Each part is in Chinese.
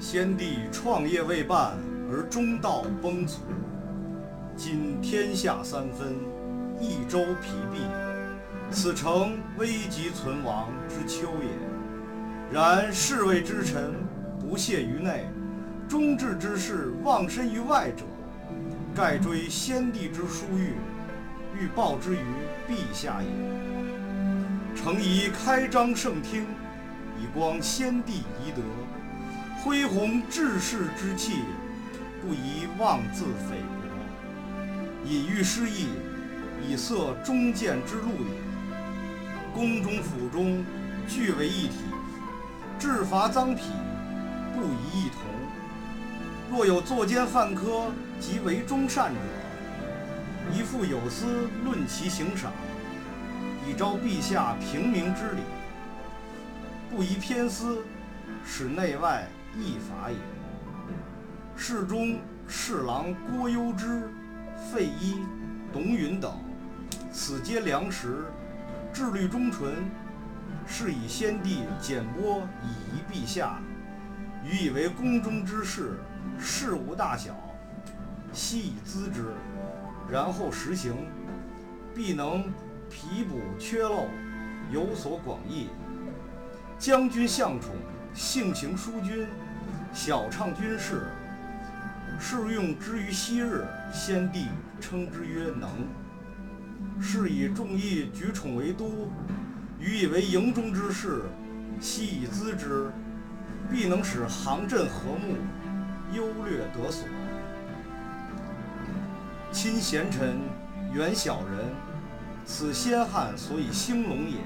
先帝创业未半而中道崩殂，今天下三分，益州疲弊，此诚危急存亡之秋也。然侍卫之臣不懈于内，忠志之士忘身于外者，盖追先帝之殊遇，欲报之于陛下也。诚宜开张圣听，以光先帝遗德，恢弘志士之气，不宜妄自菲薄。隐喻失意，以塞忠谏之路也。宫中府中，俱为一体，治罚赃匹，不宜异同。若有作奸犯科及为忠善者，宜复有司论其刑赏。以昭陛下平明之理，不宜偏私，使内外异法也。侍中、侍郎郭攸之、费祎、董允等，此皆良实，志虑忠纯，是以先帝简拨以仪陛下，予以为宫中之事，事无大小，悉以咨之，然后实行，必能。皮补缺漏，有所广益。将军向宠，性情淑均，晓畅军事，是用之于昔日，先帝称之曰能。是以众议举宠为都，予以为营中之事，悉以咨之，必能使行阵和睦，优劣得所。亲贤臣，远小人。此先汉所以兴隆也。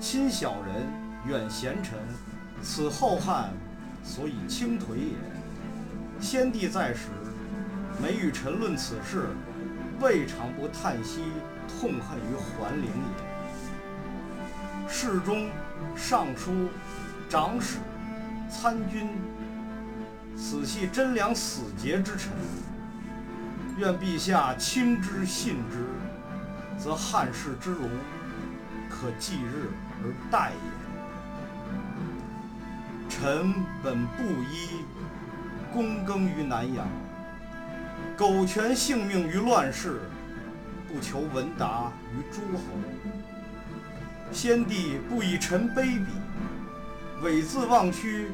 亲小人，远贤臣，此后汉所以倾颓也。先帝在时，每与臣论此事，未尝不叹息痛恨于桓灵也。侍中、尚书、长史、参军，此系贞良死节之臣，愿陛下亲之信之。则汉室之隆，可继日而待也。臣本布衣，躬耕于南阳，苟全性命于乱世，不求闻达于诸侯。先帝不以臣卑鄙，猥自忘躯，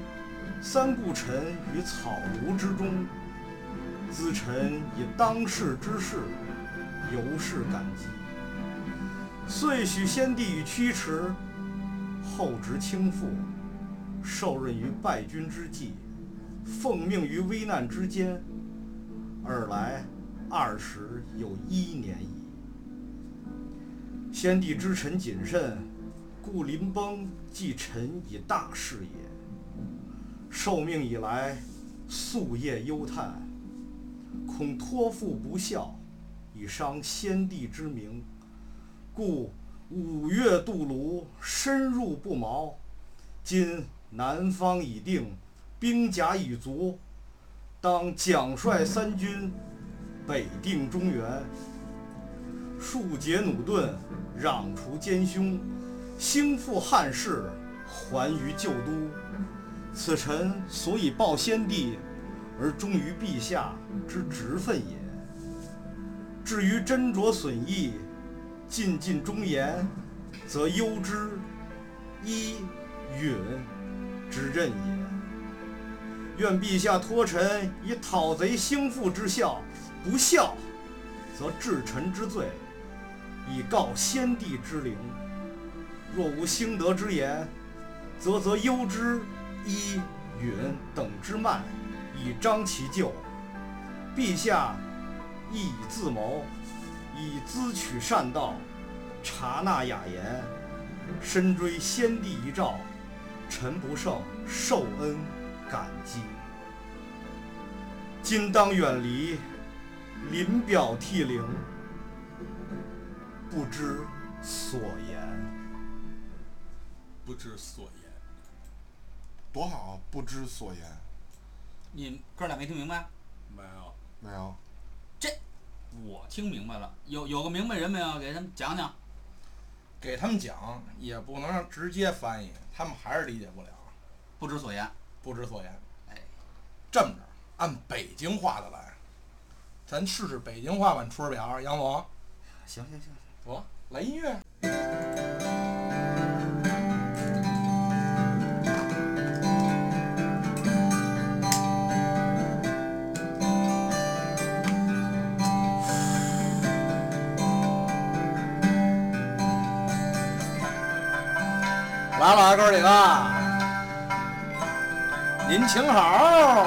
三顾臣于草庐之中，咨臣以当世之事，由是感激。遂许先帝以驱驰，后值倾覆，受任于败军之际，奉命于危难之间，尔来二十有一年矣。先帝知臣谨慎，故临崩寄臣以大事也。受命以来，夙夜忧叹，恐托付不效，以伤先帝之名。故五月渡泸，深入不毛。今南方已定，兵甲已足，当奖率三军，北定中原。庶竭弩钝，攘除奸凶，兴复汉室，还于旧都。此臣所以报先帝而忠于陛下之职分也。至于斟酌损益。尽尽忠言，则攸之、伊、允之任也。愿陛下托臣以讨贼兴复之效，不效，则治臣之罪，以告先帝之灵。若无兴德之言，则则攸之、伊、允等之慢，以彰其咎。陛下亦以自谋。以咨取善道，察纳雅言，深追先帝遗诏，臣不胜受恩感激。今当远离，临表涕零，不知所言。不知所言，多好啊！不知所言。你哥俩没听明白？没有，没有。这我听明白了，有有个明白人没有？给他们讲讲。给他们讲也不能让直接翻译，他们还是理解不了。不知所言。不知所言。哎。这么着，按北京话的来，咱试试北京话版《出师表》。杨总，行行行，我，来音乐。来了，哥几个，您请好。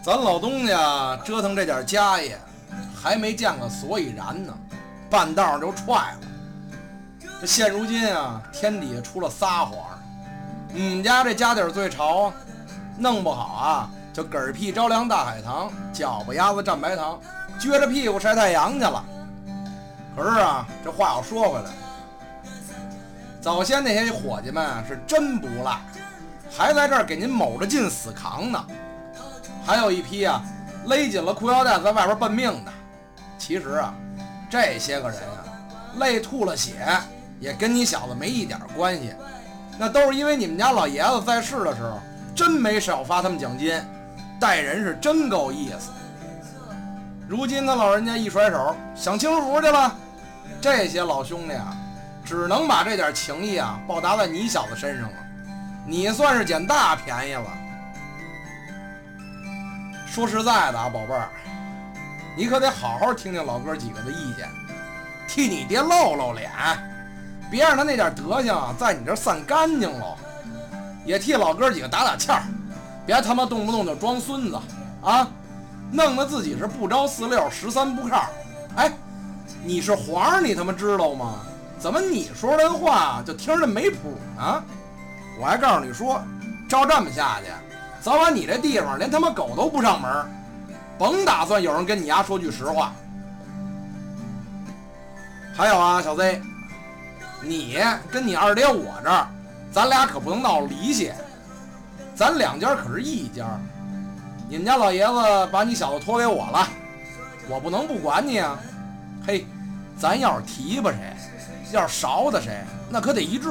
咱老东家折腾这点家业，还没见个所以然呢，半道就踹了。这现如今啊，天底下出了撒谎你，们家这家底儿最潮啊，弄不好啊，就嗝屁着凉大海棠，脚不丫子蘸白糖，撅着屁股晒太阳去了。可是啊，这话又说回来，早先那些伙计们是真不赖，还在这儿给您卯着劲死扛呢。还有一批啊，勒紧了裤腰带在外边奔命的。其实啊，这些个人啊，累吐了血，也跟你小子没一点关系。那都是因为你们家老爷子在世的时候，真没少发他们奖金，待人是真够意思。如今他老人家一甩手，享清福去了，这些老兄弟啊，只能把这点情谊啊报答在你小子身上了。你算是捡大便宜了。说实在的啊，宝贝儿，你可得好好听听老哥几个的意见，替你爹露露脸，别让他那点德行啊在你这散干净喽。也替老哥几个打打气儿，别他妈动不动就装孙子啊，弄得自己是不着四六、十三不靠。哎，你是皇上，你他妈知道吗？怎么你说这话就听着没谱呢？我还告诉你说，照这么下去。早晚你这地方连他妈狗都不上门，甭打算有人跟你丫说句实话。还有啊，小 Z，你跟你二爹我这儿，咱俩可不能闹离血，咱两家可是一家。你们家老爷子把你小子托给我了，我不能不管你啊。嘿，咱要是提拔谁，要是勺的谁，那可得一致，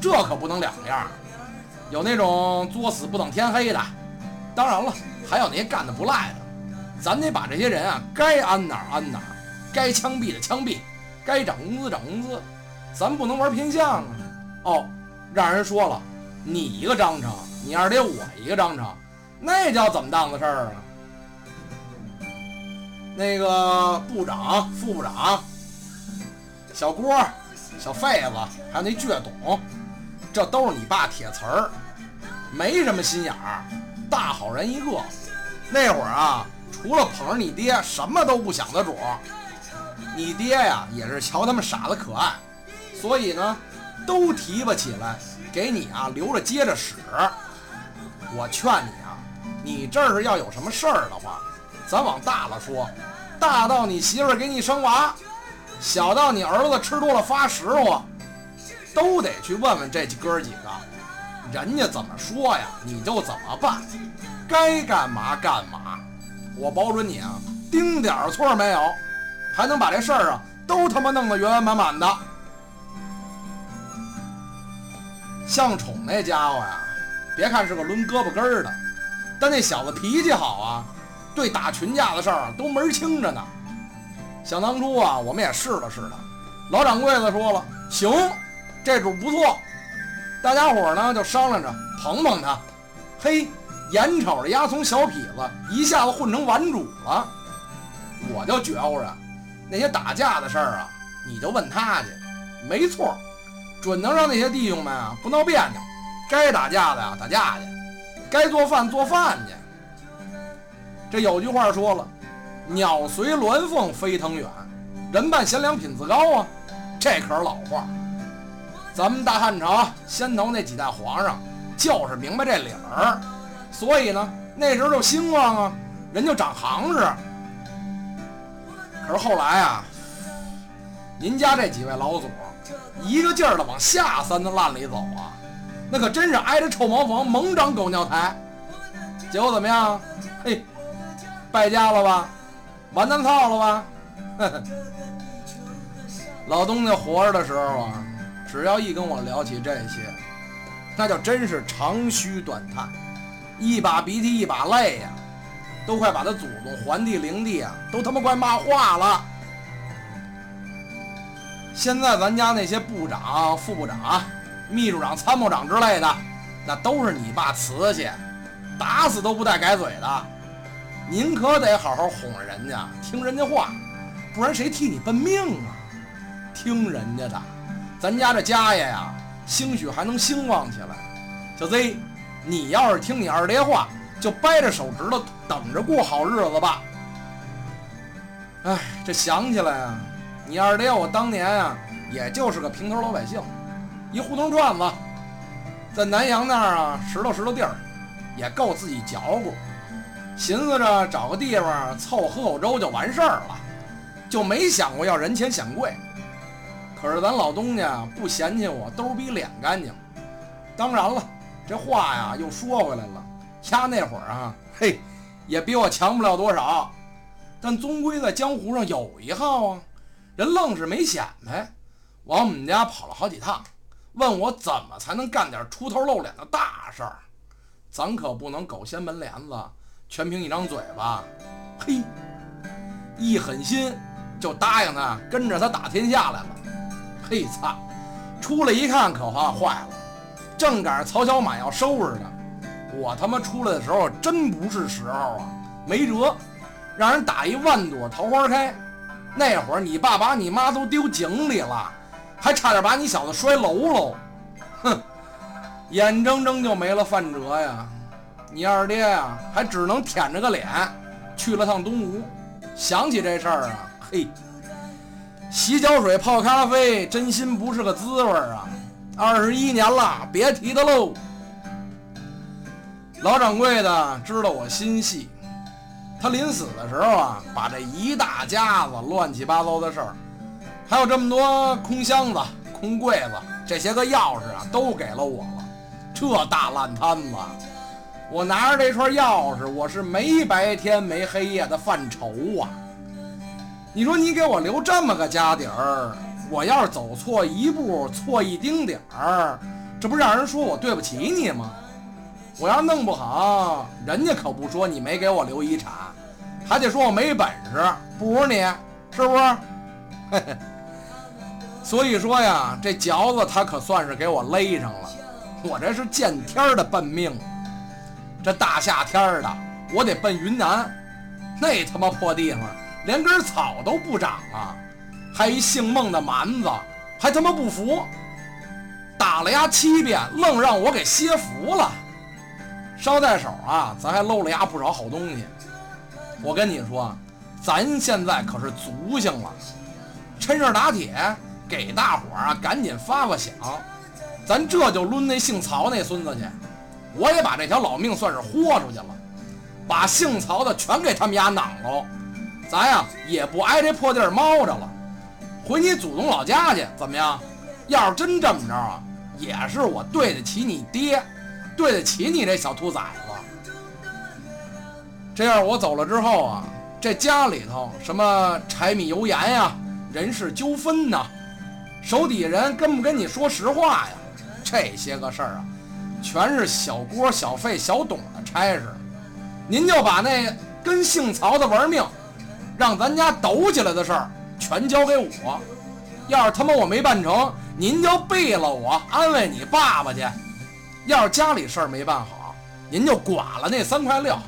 这可不能两样。有那种作死不等天黑的，当然了，还有那些干的不赖的，咱得把这些人啊，该安哪儿安哪儿，该枪毙的枪毙，该涨工资涨工资，咱不能玩偏向啊。哦，让人说了，你一个章程，你二爹我一个章程，那叫怎么当的事儿啊？那个部长、副部长、小郭、小费子，还有那倔董。这都是你爸铁词儿，没什么心眼儿，大好人一个。那会儿啊，除了捧着你爹，什么都不想的主儿。你爹呀，也是瞧他们傻子可爱，所以呢，都提拔起来，给你啊留着接着使。我劝你啊，你这是要有什么事儿的话，咱往大了说，大到你媳妇儿给你生娃，小到你儿子吃多了发实话。都得去问问这哥几个，人家怎么说呀，你就怎么办，该干嘛干嘛。我保准你啊，丁点儿错没有，还能把这事儿啊都他妈弄得圆圆满满的。向宠那家伙呀，别看是个抡胳膊根儿的，但那小子脾气好啊，对打群架的事儿都门清着呢。想当初啊，我们也试了试他，老掌柜的说了，行。这主不错，大家伙呢就商量着捧捧他。嘿，眼瞅着丫从小痞子一下子混成顽主了，我就觉乎着那些打架的事儿啊，你就问他去，没错，准能让那些弟兄们啊不闹别扭。该打架的呀打架去，该做饭做饭去。这有句话说了，鸟随鸾凤飞腾远，人伴贤良品自高啊，这可是老话。咱们大汉朝先头那几代皇上就是明白这理儿，所以呢那时候就兴旺啊，人就长行势。可是后来啊，您家这几位老祖一个劲儿的往下三的烂里走啊，那可真是挨着臭茅房猛长狗尿苔。结果怎么样？嘿，败家了吧？完蛋操了吧？老东家活着的时候啊，只要一跟我聊起这些，那就真是长吁短叹，一把鼻涕一把泪呀、都快把他祖宗皇帝灵帝啊，都他妈快骂化了。现在咱家那些部长、副部长、秘书长、参谋长之类的，那都是你爸瓷器，打死都不带改嘴的。您可得好好哄着人家，听人家话，不然谁替你奔命啊？听人家的，咱家这家业呀，兴许还能兴旺起来。小 Z，你要是听你二爹话，就掰着手指头等着过好日子吧。哎，这想起来啊，你二爹我当年啊，也就是个平头老百姓，一胡同串子，在南阳那儿啊，拾掇拾掇地儿，也够自己嚼咕。寻思着找个地方凑喝口粥就完事儿了，就没想过要人前显贵。可是咱老东家不嫌弃我兜比脸干净，当然了，这话呀又说回来了，丫那会儿啊，嘿，也比我强不了多少，但终归在江湖上有一号啊，人愣是没显摆，往我们家跑了好几趟，问我怎么才能干点出头露脸的大事儿，咱可不能狗掀门帘子。全凭一张嘴巴，嘿，一狠心就答应他跟着他打天下来了。嘿操！出来一看可怕坏了，正赶上曹小满要收拾他，我他妈出来的时候真不是时候啊，没辙，让人打一万朵桃花开。那会儿你爸把你妈都丢井里了，还差点把你小子摔楼喽。哼，眼睁睁就没了范哲呀！你二爹呀、还只能舔着个脸去了趟东吴。想起这事儿啊，嘿，洗脚水泡咖啡，真心不是个滋味儿啊！二十一年了，别提他喽。老掌柜的知道我心细，他临死的时候啊，把这一大家子乱七八糟的事儿，还有这么多空箱子、空柜子，这些个钥匙啊，都给了我了。这大烂摊子！我拿着这串钥匙，我是没白天没黑夜的犯愁啊！你说你给我留这么个家底儿，我要是走错一步，错一丁点儿，这不让人说我对不起你吗？我要弄不好，人家可不说你没给我留遗产，还得说我没本事，不如你，是不是？嘿嘿。所以说呀，这嚼子他可算是给我勒上了，我这是见天儿的奔命。这大夏天的，我得奔云南，那他妈破地方连根草都不长啊！还一姓孟的蛮子，还他妈不服，打了丫七遍，愣让我给歇服了。捎带手啊，咱还搂了丫不少好东西。我跟你说，咱现在可是足性了，趁热打铁，给大伙儿啊赶紧发发响，咱这就抡那姓曹那孙子去。我也把这条老命算是豁出去了，把姓曹的全给他们家囊喽，咱呀也不挨这破地儿猫着了，回你祖宗老家去，怎么样？要是真这么着啊，也是我对得起你爹，对得起你这小兔崽子。这样我走了之后啊，这家里头什么柴米油盐呀、人事纠纷呐，手底下人跟不跟你说实话呀？这些个事儿啊。全是小郭、小费、小董的差事，您就把那跟姓曹的玩命，让咱家抖起来的事儿全交给我。要是他妈我没办成，您就毙了我，安慰你爸爸去。要是家里事儿没办好，您就剐了那三块料，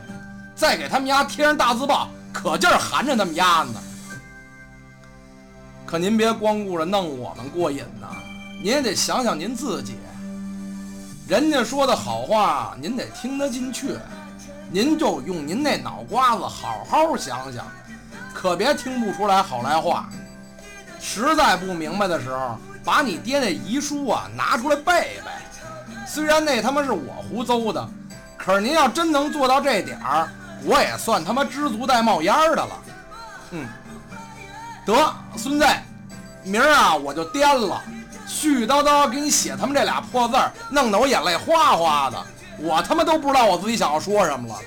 再给他们家贴上大字报，可劲儿含着他们家呢。可您别光顾着弄我们过瘾呐，您也得想想您自己。人家说的好话，您得听得进去，您就用您那脑瓜子好好想想，可别听不出来好赖话。实在不明白的时候，把你爹那遗书啊拿出来背背。虽然那他妈是我胡诌的，可是您要真能做到这点儿，我也算他妈知足带冒烟的了，嗯，得孙子，明儿啊我就颠了，絮絮叨叨给你写他们这俩破字儿，弄得我眼泪哗哗的，我他妈都不知道我自己想要说什么了。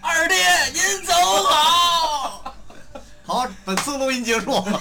二弟，您走好。好，本次录音结束。不告